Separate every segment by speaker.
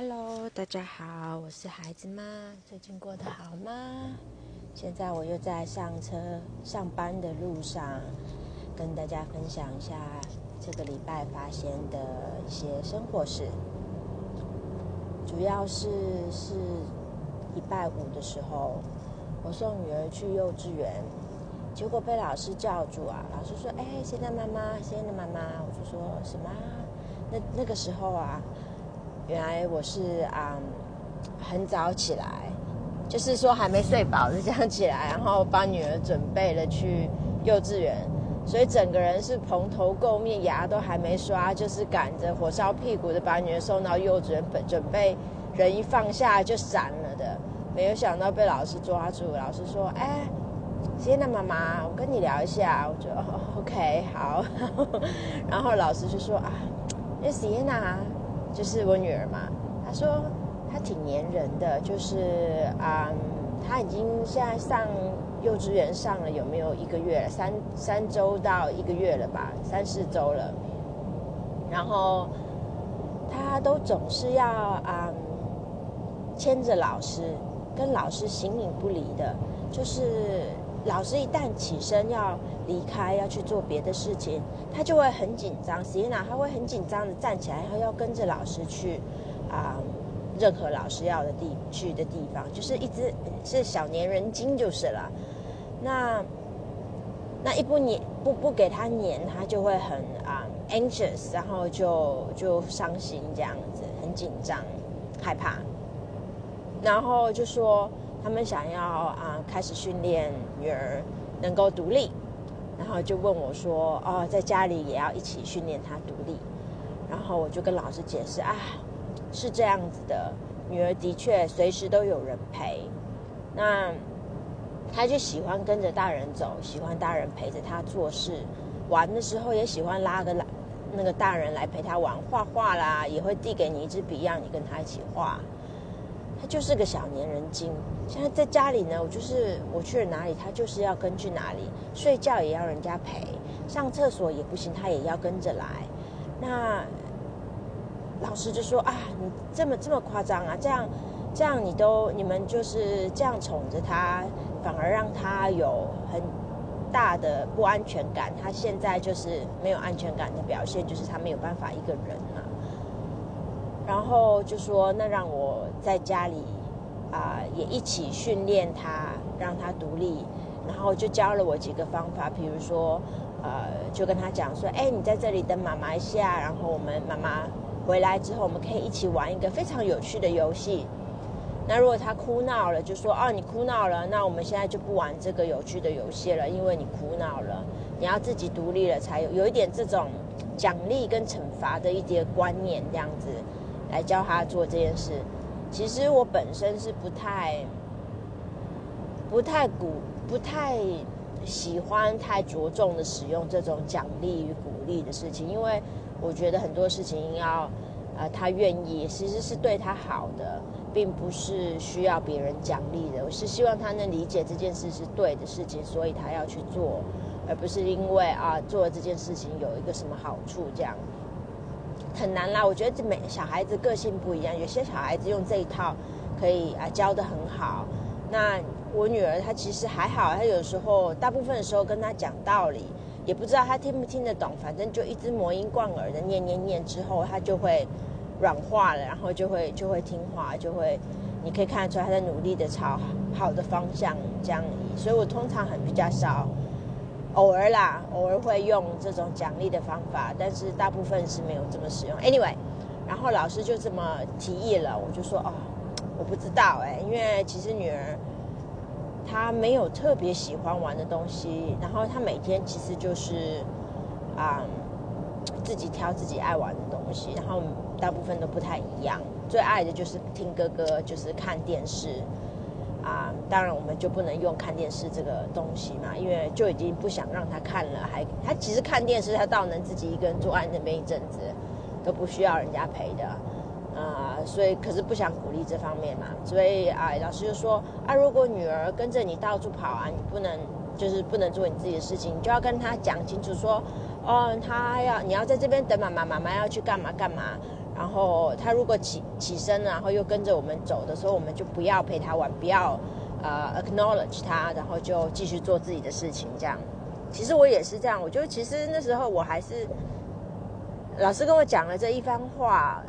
Speaker 1: Hello，大家好，我是孩子妈，最近过得好吗？现在我又在上车上班的路上，跟大家分享一下这个礼拜发现的一些生活事。主要是是礼拜五的时候，我送女儿去幼稚园，结果被老师叫住啊！老师说：“哎，现在妈妈，现在妈妈。”我就说什么？那那个时候啊。原来我是啊，很早起来，就是说还没睡饱就这样起来，然后帮女儿准备了去幼稚园，所以整个人是蓬头垢面，牙都还没刷，就是赶着火烧屁股的把女儿送到幼稚园，本准备人一放下就闪了的，没有想到被老师抓住。老师说：“哎，谢娜妈妈，我跟你聊一下。”我就 OK 好，然后老师就说：“啊，那谢娜。”就是我女儿嘛，她说她挺粘人的，就是啊，她已经现在上幼稚园上了有没有一个月了？三三周到一个月了吧，三四周了。然后她都总是要啊牵着老师，跟老师形影不离的，就是老师一旦起身要离开要去做别的事情。他就会很紧张，Sienna 他会很紧张的站起来，然后要跟着老师去啊，任何老师要的地去的地方，就是一直是小粘人精就是了。那那一不粘不不给他粘，他就会很啊 anxious，然后就就伤心这样子，很紧张害怕。然后就说他们想要啊开始训练女儿能够独立。然后就问我说：“哦，在家里也要一起训练她独立。”然后我就跟老师解释：“啊，是这样子的，女儿的确随时都有人陪。那她就喜欢跟着大人走，喜欢大人陪着他做事。玩的时候也喜欢拉个拉那个大人来陪他玩，画画啦，也会递给你一支笔，让你跟他一起画。”他就是个小粘人精。现在在家里呢，我就是我去了哪里，他就是要跟去哪里。睡觉也要人家陪，上厕所也不行，他也要跟着来。那老师就说啊，你这么这么夸张啊？这样这样你都你们就是这样宠着他，反而让他有很大的不安全感。他现在就是没有安全感的表现，就是他没有办法一个人啊。然后就说那让我在家里啊也一起训练他，让他独立。然后就教了我几个方法，比如说呃就跟他讲说，哎，你在这里等妈妈一下，然后我们妈妈回来之后，我们可以一起玩一个非常有趣的游戏。那如果他哭闹了，就说哦你哭闹了，那我们现在就不玩这个有趣的游戏了，因为你哭闹了，你要自己独立了才有有一点这种奖励跟惩罚的一些观念这样子。来教他做这件事，其实我本身是不太、不太鼓、不太喜欢太着重的使用这种奖励与鼓励的事情，因为我觉得很多事情要，呃，他愿意其实是对他好的，并不是需要别人奖励的。我是希望他能理解这件事是对的事情，所以他要去做，而不是因为啊做了这件事情有一个什么好处这样。很难啦，我觉得这每小孩子个性不一样，有些小孩子用这一套可以啊教的很好。那我女儿她其实还好，她有时候大部分的时候跟她讲道理，也不知道她听不听得懂，反正就一直魔音贯耳的念念念，之后她就会软化了，然后就会就会听话，就会你可以看得出她在努力的朝好的方向这样移。所以我通常很比较少。偶尔啦，偶尔会用这种奖励的方法，但是大部分是没有这么使用。Anyway，然后老师就这么提议了，我就说哦，我不知道哎，因为其实女儿她没有特别喜欢玩的东西，然后她每天其实就是啊自己挑自己爱玩的东西，然后大部分都不太一样。最爱的就是听歌歌，就是看电视。啊，当然我们就不能用看电视这个东西嘛，因为就已经不想让他看了，还他其实看电视，他倒能自己一个人坐在那边一阵子，都不需要人家陪的，啊，所以可是不想鼓励这方面嘛，所以啊，老师就说啊，如果女儿跟着你到处跑啊，你不能就是不能做你自己的事情，你就要跟他讲清楚说，哦，他要你要在这边等妈妈，妈妈要去干嘛干嘛，然后他如果起起身，然后又跟着我们走的时候，我们就不要陪他玩，不要呃 acknowledge 他，然后就继续做自己的事情。这样，其实我也是这样。我觉得其实那时候我还是老师跟我讲了这一番话，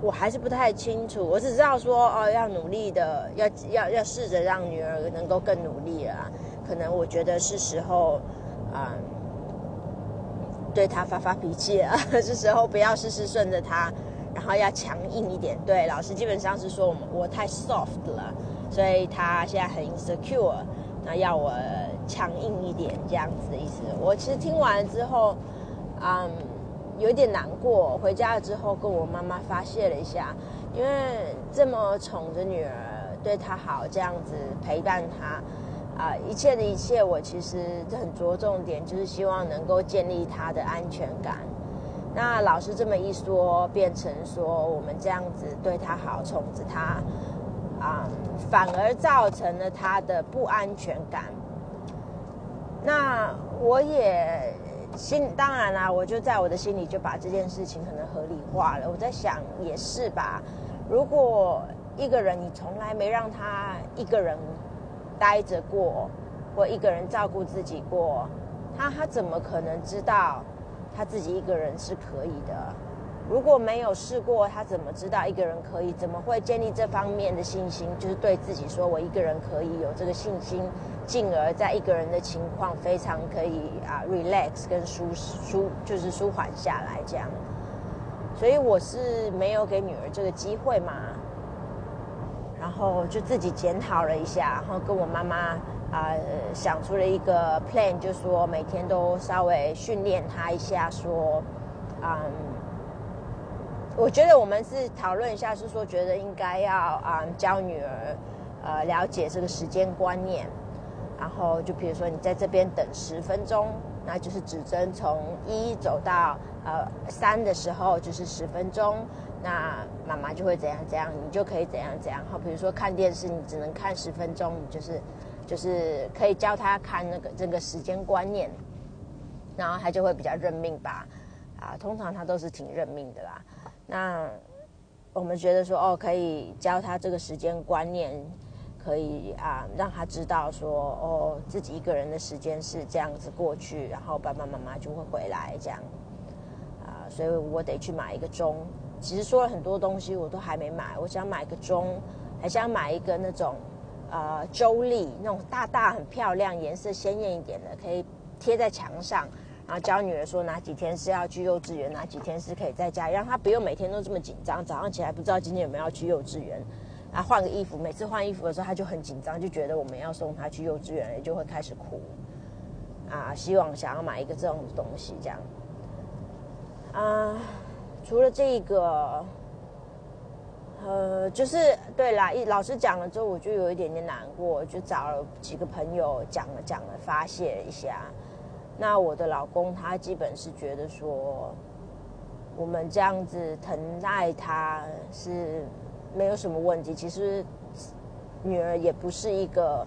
Speaker 1: 我还是不太清楚。我只知道说哦，要努力的，要要要试着让女儿能够更努力了。可能我觉得是时候啊。对他发发脾气了，是时候不要事事顺着他，然后要强硬一点。对老师基本上是说我们我太 soft 了，所以他现在很 insecure，那要我强硬一点这样子的意思。我其实听完之后，嗯，有点难过。回家了之后跟我妈妈发泄了一下，因为这么宠着女儿，对她好，这样子陪伴她。啊，一切的一切，我其实很着重点，就是希望能够建立他的安全感。那老师这么一说，变成说我们这样子对他好，宠着他，啊，反而造成了他的不安全感。那我也心当然啦，我就在我的心里就把这件事情可能合理化了。我在想，也是吧？如果一个人你从来没让他一个人。待着过，或一个人照顾自己过，他他怎么可能知道他自己一个人是可以的？如果没有试过，他怎么知道一个人可以？怎么会建立这方面的信心？就是对自己说我一个人可以有这个信心，进而在一个人的情况非常可以啊 relax 跟舒舒就是舒缓下来这样。所以我是没有给女儿这个机会嘛。然后就自己检讨了一下，然后跟我妈妈啊想出了一个 plan，就说每天都稍微训练她一下，说，嗯，我觉得我们是讨论一下，是说觉得应该要啊教女儿呃了解这个时间观念，然后就比如说你在这边等十分钟，那就是指针从一走到呃三的时候就是十分钟。那妈妈就会怎样怎样，你就可以怎样怎样。好，比如说看电视，你只能看十分钟，就是就是可以教他看那个这个时间观念，然后他就会比较认命吧。啊，通常他都是挺认命的啦。那我们觉得说，哦，可以教他这个时间观念，可以啊，让他知道说，哦，自己一个人的时间是这样子过去，然后爸爸妈妈就会回来这样。啊，所以我得去买一个钟。其实说了很多东西，我都还没买。我想买个钟，还想买一个那种，呃，周历，那种大大很漂亮、颜色鲜艳一点的，可以贴在墙上。然后教女儿说哪几天是要去幼稚园，哪几天是可以在家，让她不用每天都这么紧张。早上起来不知道今天有没有要去幼稚园，啊，换个衣服，每次换衣服的时候，她就很紧张，就觉得我们要送她去幼稚园，就会开始哭。啊，希望想要买一个这种东西，这样，啊。除了这个，呃，就是对啦，一老师讲了之后，我就有一点点难过，就找了几个朋友讲了讲了，发泄一下。那我的老公他基本是觉得说，我们这样子疼爱他是没有什么问题。其实女儿也不是一个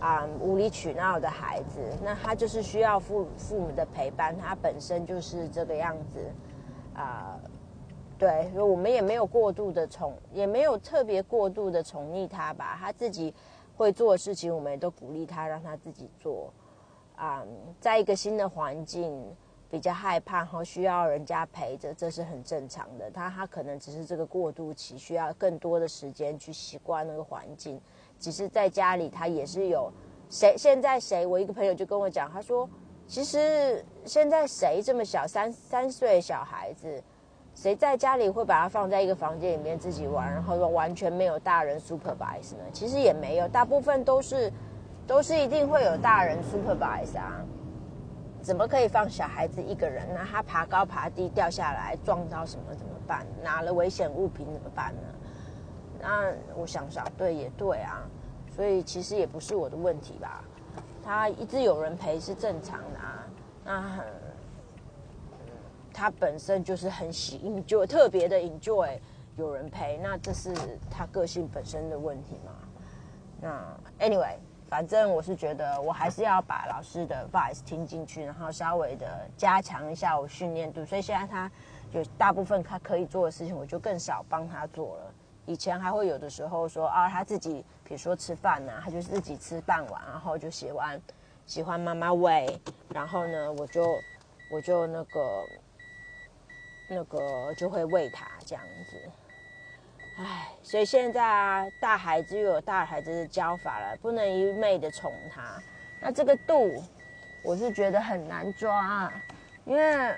Speaker 1: 啊无理取闹的孩子，那他就是需要父父母的陪伴，他本身就是这个样子。啊，对，我们也没有过度的宠，也没有特别过度的宠溺他吧。他自己会做的事情，我们也都鼓励他，让他自己做。啊，在一个新的环境，比较害怕和需要人家陪着，这是很正常的。他他可能只是这个过渡期，需要更多的时间去习惯那个环境。只是在家里，他也是有谁现在谁，我一个朋友就跟我讲，他说。其实现在谁这么小，三三岁小孩子，谁在家里会把他放在一个房间里面自己玩，然后说完全没有大人 supervise 呢？其实也没有，大部分都是都是一定会有大人 supervise 啊。怎么可以放小孩子一个人？那他爬高爬低掉下来撞到什么怎么办？拿了危险物品怎么办呢？那我想想，对也对啊，所以其实也不是我的问题吧。他一直有人陪是正常的啊，那很他本身就是很喜 enjoy 特别的 enjoy 有人陪，那这是他个性本身的问题嘛？那 anyway，反正我是觉得我还是要把老师的 advice 听进去，然后稍微的加强一下我训练度，所以现在他有大部分他可以做的事情，我就更少帮他做了。以前还会有的时候说啊，他自己比如说吃饭呐，他就自己吃饭碗，然后就喜欢喜欢妈妈喂，然后呢，我就我就那个那个就会喂他这样子。唉，所以现在啊，大孩子又有大孩子的教法了，不能一昧的宠他。那这个度，我是觉得很难抓，因为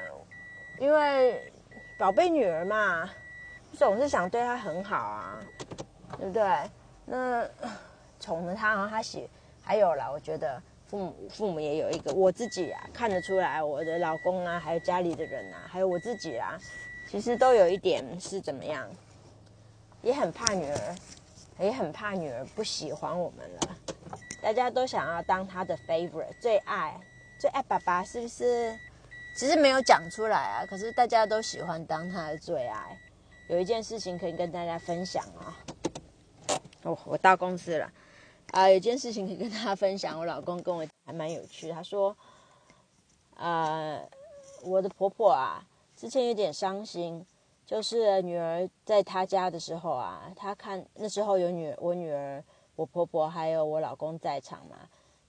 Speaker 1: 因为宝贝女儿嘛。总是想对他很好啊，对不对？那宠着他，然后他喜，还有啦，我觉得父母父母也有一个，我自己啊看得出来，我的老公啊，还有家里的人啊，还有我自己啊，其实都有一点是怎么样，也很怕女儿，也很怕女儿不喜欢我们了。大家都想要当他的 favorite，最爱最爱爸爸，是不是？其实没有讲出来啊，可是大家都喜欢当他的最爱。有一件事情可以跟大家分享啊！哦，我到公司了啊！有件事情可以跟大家分享，我老公跟我还蛮有趣。他说：“呃，我的婆婆啊，之前有点伤心，就是女儿在她家的时候啊，她看那时候有女我女儿、我婆婆还有我老公在场嘛。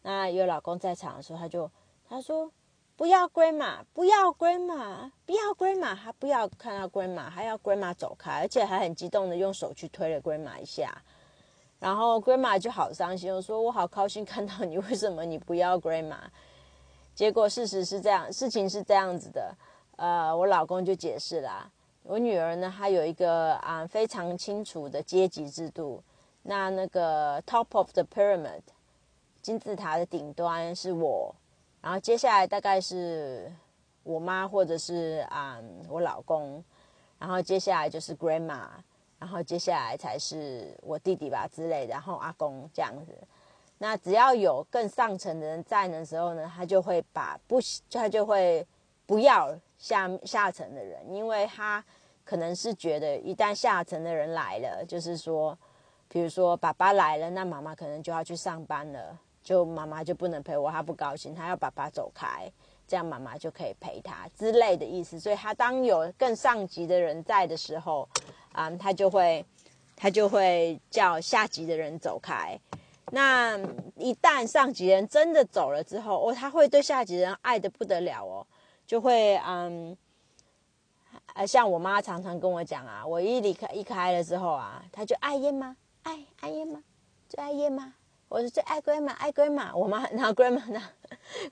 Speaker 1: 那有老公在场的时候，她就她说。”不要 grandma，不要 grandma，不要 grandma，他不要看到 grandma，还要 grandma 走开，而且还很激动的用手去推了 grandma 一下，然后 grandma 就好伤心，我说我好高兴看到你，为什么你不要 grandma？结果事实是这样，事情是这样子的，呃，我老公就解释啦，我女儿呢，她有一个啊非常清楚的阶级制度，那那个 top of the pyramid 金字塔的顶端是我。然后接下来大概是我妈或者是啊我老公，然后接下来就是 grandma，然后接下来才是我弟弟吧之类的，然后阿公这样子。那只要有更上层的人在的时候呢，他就会把不他就会不要下下层的人，因为他可能是觉得一旦下层的人来了，就是说，比如说爸爸来了，那妈妈可能就要去上班了。就妈妈就不能陪我，他不高兴，他要爸爸走开，这样妈妈就可以陪他之类的意思。所以他当有更上级的人在的时候，啊，他就会他就会叫下级的人走开。那一旦上级人真的走了之后，哦，他会对下级人爱的不得了哦，就会嗯，呃，像我妈常常跟我讲啊，我一离开一开了之后啊，他就爱燕吗？爱爱烟吗？最爱烟吗？我是最爱 grandma，爱 grandma。我妈，然后 grandma 呢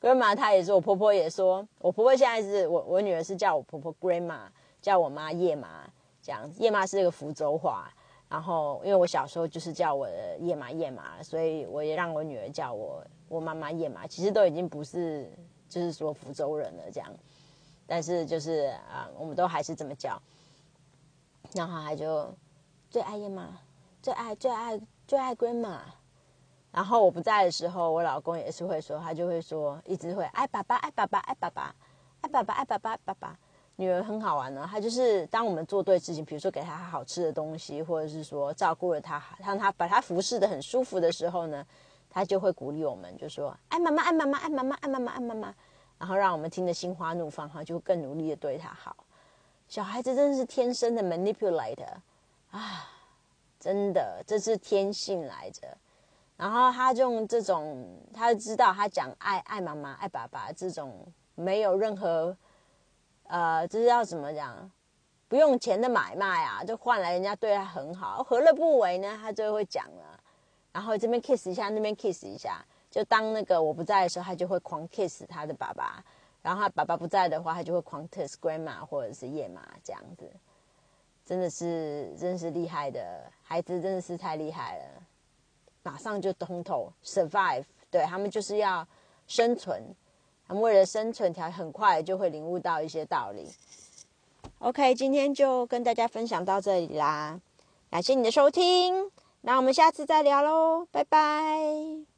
Speaker 1: ？grandma 她也是，我婆婆也说，我婆婆现在是我我女儿是叫我婆婆 grandma，叫我妈叶妈这样。叶妈是一个福州话，然后因为我小时候就是叫我的叶妈叶妈，所以我也让我女儿叫我我妈妈叶妈。其实都已经不是就是说福州人了这样，但是就是啊，我们都还是这么叫。然后她就最爱叶妈，最爱最爱最爱 grandma。然后我不在的时候，我老公也是会说，他就会说，一直会爱爸爸，爱爸爸，爱爸爸，爱爸爸，爱爸爸，爸爸。女儿很好玩呢，她就是当我们做对事情，比如说给她好吃的东西，或者是说照顾了她，让她把她服侍的很舒服的时候呢，她就会鼓励我们，就说爱妈妈，爱妈妈，爱妈妈，爱妈妈，爱妈妈，然后让我们听得心花怒放，哈，就更努力的对她好。小孩子真的是天生的 manipulator 啊，真的，这是天性来着。然后他就用这种，他知道他讲爱爱妈妈爱爸爸这种没有任何，呃，这是要怎么讲？不用钱的买卖啊，就换来人家对他很好，何乐不为呢？他就会讲了。然后这边 kiss 一下，那边 kiss 一下，就当那个我不在的时候，他就会狂 kiss 他的爸爸。然后他爸爸不在的话，他就会狂 kiss grandma 或者是夜妈这样子。真的是，真是厉害的孩子，真的是太厉害了。马上就通透，survive，对他们就是要生存，他们为了生存，条很快就会领悟到一些道理。OK，今天就跟大家分享到这里啦，感谢你的收听，那我们下次再聊喽，拜拜。